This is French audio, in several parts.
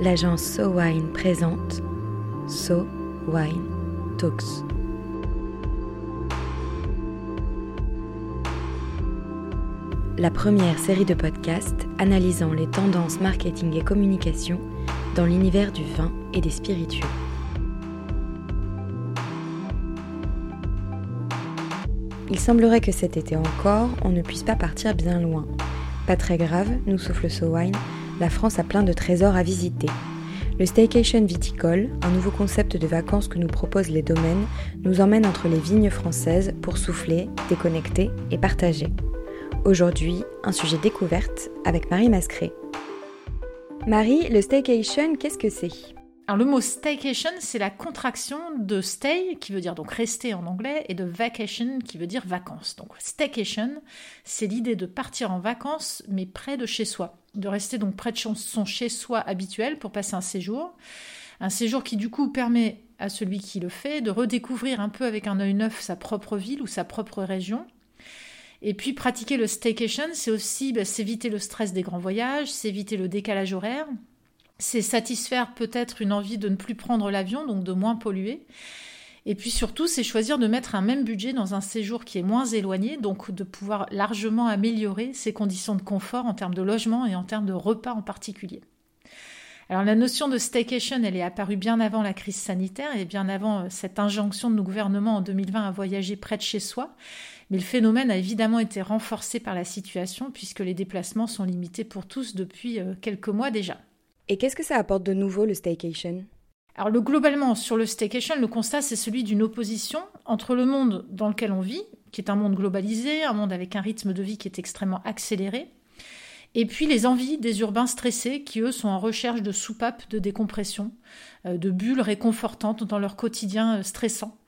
l'agence So Wine présente So Wine Talks. La première série de podcasts analysant les tendances marketing et communication dans l'univers du vin et des spiritueux. Il semblerait que cet été encore, on ne puisse pas partir bien loin. Pas très grave, nous souffle So Wine, la France a plein de trésors à visiter. Le Staycation Viticole, un nouveau concept de vacances que nous proposent les domaines, nous emmène entre les vignes françaises pour souffler, déconnecter et partager. Aujourd'hui, un sujet découverte avec Marie Mascré. Marie, le staycation, qu'est-ce que c'est? Alors le mot staycation, c'est la contraction de stay, qui veut dire donc rester en anglais, et de vacation, qui veut dire vacances. Donc staycation, c'est l'idée de partir en vacances, mais près de chez soi, de rester donc près de son chez soi habituel pour passer un séjour. Un séjour qui du coup permet à celui qui le fait de redécouvrir un peu avec un œil neuf sa propre ville ou sa propre région. Et puis pratiquer le staycation, c'est aussi bah, s'éviter le stress des grands voyages, s'éviter le décalage horaire, c'est satisfaire peut-être une envie de ne plus prendre l'avion, donc de moins polluer. Et puis surtout, c'est choisir de mettre un même budget dans un séjour qui est moins éloigné, donc de pouvoir largement améliorer ses conditions de confort en termes de logement et en termes de repas en particulier. Alors la notion de staycation, elle est apparue bien avant la crise sanitaire et bien avant euh, cette injonction de nos gouvernements en 2020 à voyager près de chez soi. Mais le phénomène a évidemment été renforcé par la situation puisque les déplacements sont limités pour tous depuis euh, quelques mois déjà. Et qu'est-ce que ça apporte de nouveau le staycation? Alors le, globalement, sur le staycation, le constat, c'est celui d'une opposition entre le monde dans lequel on vit, qui est un monde globalisé, un monde avec un rythme de vie qui est extrêmement accéléré, et puis les envies des urbains stressés qui, eux, sont en recherche de soupapes de décompression, euh, de bulles réconfortantes dans leur quotidien euh, stressant,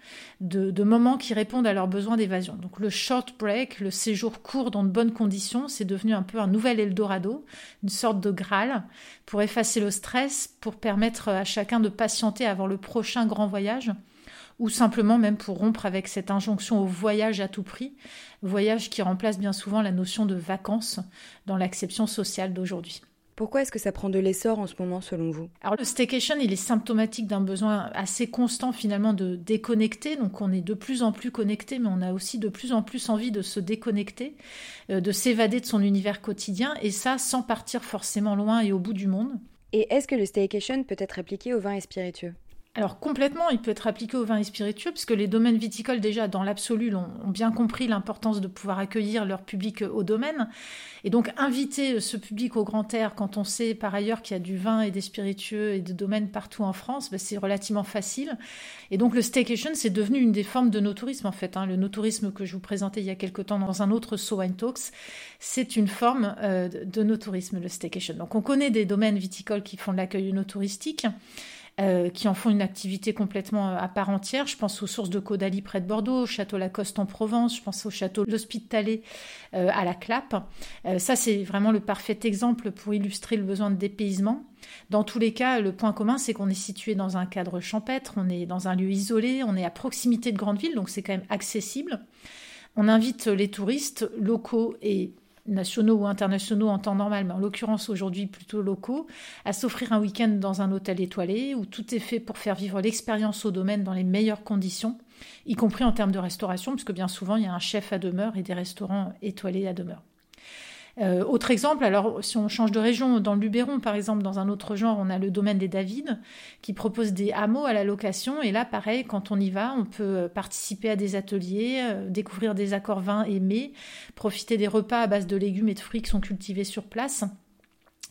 de, moments qui répondent à leurs besoins d'évasion. Donc le short break, le séjour court dans de bonnes conditions, c'est devenu un peu un nouvel Eldorado, une sorte de Graal pour effacer le stress, pour permettre à chacun de patienter avant le prochain grand voyage ou simplement même pour rompre avec cette injonction au voyage à tout prix, voyage qui remplace bien souvent la notion de vacances dans l'acception sociale d'aujourd'hui. Pourquoi est-ce que ça prend de l'essor en ce moment selon vous? Alors le staycation, il est symptomatique d'un besoin assez constant finalement de déconnecter. Donc on est de plus en plus connecté, mais on a aussi de plus en plus envie de se déconnecter, euh, de s'évader de son univers quotidien, et ça sans partir forcément loin et au bout du monde. Et est-ce que le staycation peut être appliqué aux vins et spiritueux? Alors complètement, il peut être appliqué aux vins et spiritueux, puisque les domaines viticoles, déjà dans l'absolu, ont, bien compris l'importance de pouvoir accueillir leur public au domaine. Et donc inviter ce public au grand air, quand on sait par ailleurs qu'il y a du vin et des spiritueux et des domaines partout en France, ben, c'est relativement facile. Et donc le staycation, c'est devenu une des formes de no-tourisme en fait. Hein. Le no-tourisme que je vous présentais il y a quelque temps dans un autre So Wine Talks, c'est une forme euh, de no-tourisme, le staycation. Donc on connaît des domaines viticoles qui font de l'accueil no-touristique. Euh, qui en font une activité complètement euh, à part entière. Je pense aux sources de Caudalie près de Bordeaux, au château Lacoste en Provence, je pense au château L'Hospitalet euh, à la Clappe. ça, c'est vraiment le parfait exemple pour illustrer le besoin de dépaysement. Dans tous les cas, le point commun, c'est qu'on est situé dans un cadre champêtre, on est dans un lieu isolé, on est à proximité de grandes villes, donc c'est quand même accessible. On invite les touristes locaux et nationaux ou internationaux en temps normal, mais en l'occurrence aujourd'hui plutôt locaux, à s'offrir un week-end dans un hôtel étoilé où tout est fait pour faire vivre l'expérience au domaine dans les meilleures conditions, y compris en termes de restauration, puisque bien souvent il y a un chef à demeure et des restaurants étoilés à demeure. Euh, autre exemple, alors si on change de région, dans le Luberon par exemple, dans un autre genre, on a le domaine des Davides qui propose des hameaux à la location. Et là, pareil, quand on y va, on peut participer à des ateliers, euh, découvrir des accords vins mets, profiter des repas à base de légumes et de fruits qui sont cultivés sur place.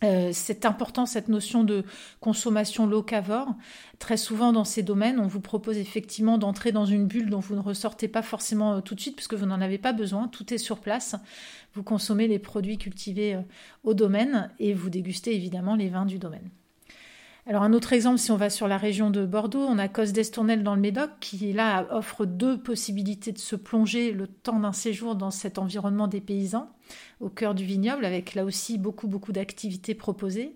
Euh, c'est important cette notion de consommation locavore. Très souvent dans ces domaines, on vous propose effectivement d'entrer dans une bulle dont vous ne ressortez pas forcément euh, tout de suite puisque vous n'en avez pas besoin. Tout est sur place. Vous consommez les produits cultivés euh, au domaine et vous dégustez évidemment les vins du domaine. Alors un autre exemple, si on va sur la région de Bordeaux, on a Cos d'Estournel dans le Médoc qui là offre deux possibilités de se plonger le temps d'un séjour dans cet environnement des paysans au cœur du vignoble avec là aussi beaucoup beaucoup d'activités proposées.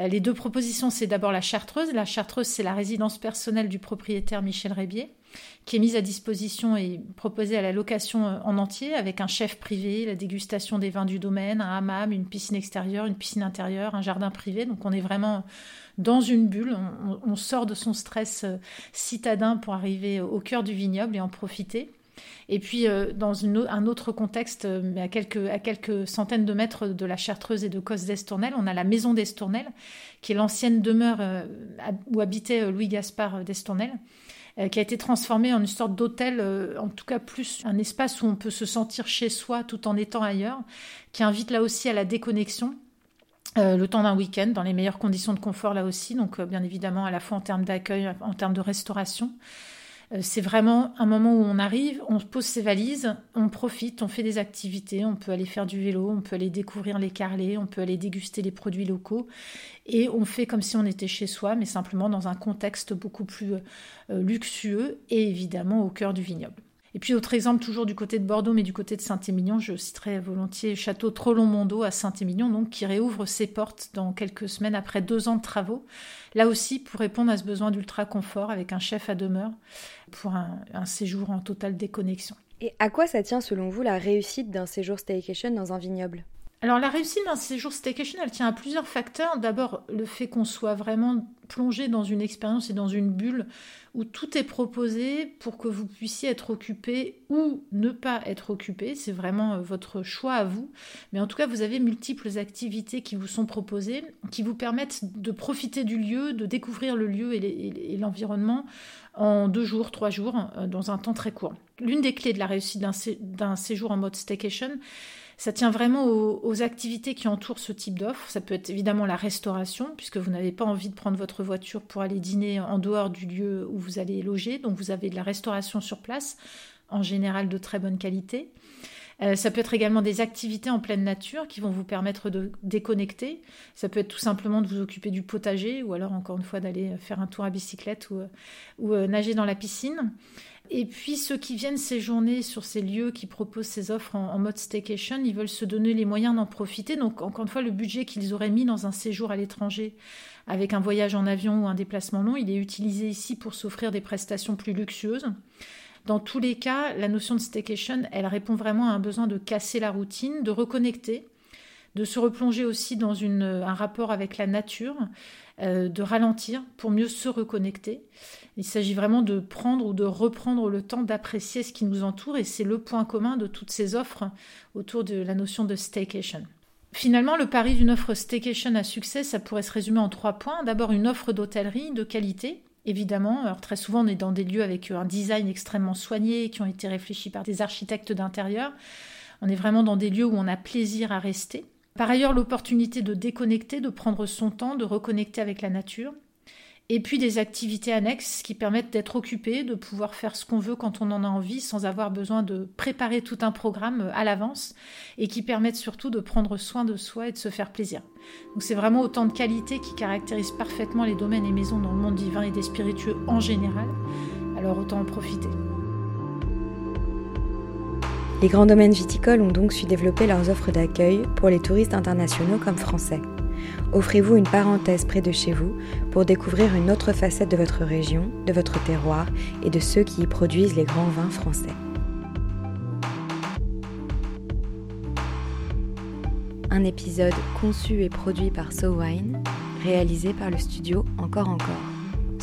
Euh, les deux propositions, c'est d'abord la Chartreuse. La Chartreuse, c'est la résidence personnelle du propriétaire Michel Rébier. Qui est mise à disposition et proposée à la location en entier avec un chef privé, la dégustation des vins du domaine, un hammam, une piscine extérieure, une piscine intérieure, un jardin privé. Donc on est vraiment dans une bulle. On, sort de son stress euh, citadin pour arriver au cœur du vignoble et en profiter. Et puis, euh, dans un autre contexte, euh, mais à quelques, à quelques centaines de mètres de la Chartreuse et de Cos d'Estournel, on a la maison d'Estournel, qui est l'ancienne demeure où habitait Louis Gaspard d'Estournel, qui a été transformée en une sorte d'hôtel, en tout cas plus un espace où on peut se sentir chez soi tout en étant ailleurs, qui invite là aussi à la déconnexion euh, le temps d'un week-end dans les meilleures conditions de confort là aussi, donc euh, bien évidemment à la fois en termes d'accueil, en termes de restauration. Euh, c'est vraiment un moment où on arrive, on pose ses valises, on profite, on fait des activités, on peut aller faire du vélo, on peut aller découvrir les carlets, on peut aller déguster les produits locaux et on fait comme si on était chez soi, mais simplement dans un contexte beaucoup plus luxueux et évidemment au cœur du vignoble. Et puis autre exemple, toujours du côté de Bordeaux, mais du côté de Saint-Émilion, je citerai volontiers Château Trollon-Mondo à Saint-Émilion, donc qui réouvre ses portes dans quelques semaines après deux ans de travaux. Là aussi pour répondre à ce besoin d'ultra confort avec un chef à demeure pour un, un séjour en totale déconnexion. Et à quoi ça tient selon vous la réussite d'un séjour staycation dans un vignoble? Alors la réussite d'un séjour staycation, elle tient à plusieurs facteurs. D'abord le fait qu'on soit vraiment plongé dans une expérience et dans une bulle où tout est proposé pour que vous puissiez être occupé ou ne pas être occupé. C'est vraiment euh, votre choix à vous. Mais en tout cas, vous avez multiples activités qui vous sont proposées, qui vous permettent de profiter du lieu, de découvrir le lieu et l'environnement en deux jours, trois jours, euh, dans un temps très court. L'une des clés de la réussite d'un séjour en mode staycation, ça tient vraiment aux, activités qui entourent ce type d'offre. Ça peut être évidemment la restauration, puisque vous n'avez pas envie de prendre votre voiture pour aller dîner en dehors du lieu où vous allez loger. Donc vous avez de la restauration sur place, en général de très bonne qualité. Euh, ça peut être également des activités en pleine nature qui vont vous permettre de déconnecter. Ça peut être tout simplement de vous occuper du potager ou alors encore une fois d'aller faire un tour à bicyclette ou, ou euh, nager dans la piscine. Et puis ceux qui viennent séjourner sur ces lieux qui proposent ces offres en, mode staycation, ils veulent se donner les moyens d'en profiter. Donc encore une fois, le budget qu'ils auraient mis dans un séjour à l'étranger avec un voyage en avion ou un déplacement long, il est utilisé ici pour s'offrir des prestations plus luxueuses. Dans tous les cas, la notion de staycation, elle répond vraiment à un besoin de casser la routine, de reconnecter, de se replonger aussi dans un rapport avec la nature, euh, de ralentir pour mieux se reconnecter. Il s'agit vraiment de prendre ou de reprendre le temps d'apprécier ce qui nous entoure et c'est le point commun de toutes ces offres autour de la notion de staycation. Finalement, le pari d'une offre staycation à succès, ça pourrait se résumer en trois points. D'abord, une offre d'hôtellerie de qualité, évidemment. Alors, très souvent, on est dans des lieux avec un design extrêmement soigné, qui ont été réfléchis par des architectes d'intérieur. On est vraiment dans des lieux où on a plaisir à rester. Par ailleurs, l'opportunité de déconnecter, de prendre son temps, de reconnecter avec la nature. Et puis des activités annexes qui permettent d'être occupé, de pouvoir faire ce qu'on veut quand on en a envie sans avoir besoin de préparer tout un programme à l'avance et qui permettent surtout de prendre soin de soi et de se faire plaisir. Donc c'est vraiment autant de qualités qui caractérisent parfaitement les domaines et maisons dans le monde divin et des spiritueux en général. Alors autant en profiter. Les grands domaines viticoles ont donc su développer leurs offres d'accueil pour les touristes internationaux comme français. Offrez-vous une parenthèse près de chez vous pour découvrir une autre facette de votre région, de votre terroir et de ceux qui y produisent les grands vins français. Un épisode conçu et produit par SoWine, réalisé par le studio Encore Encore.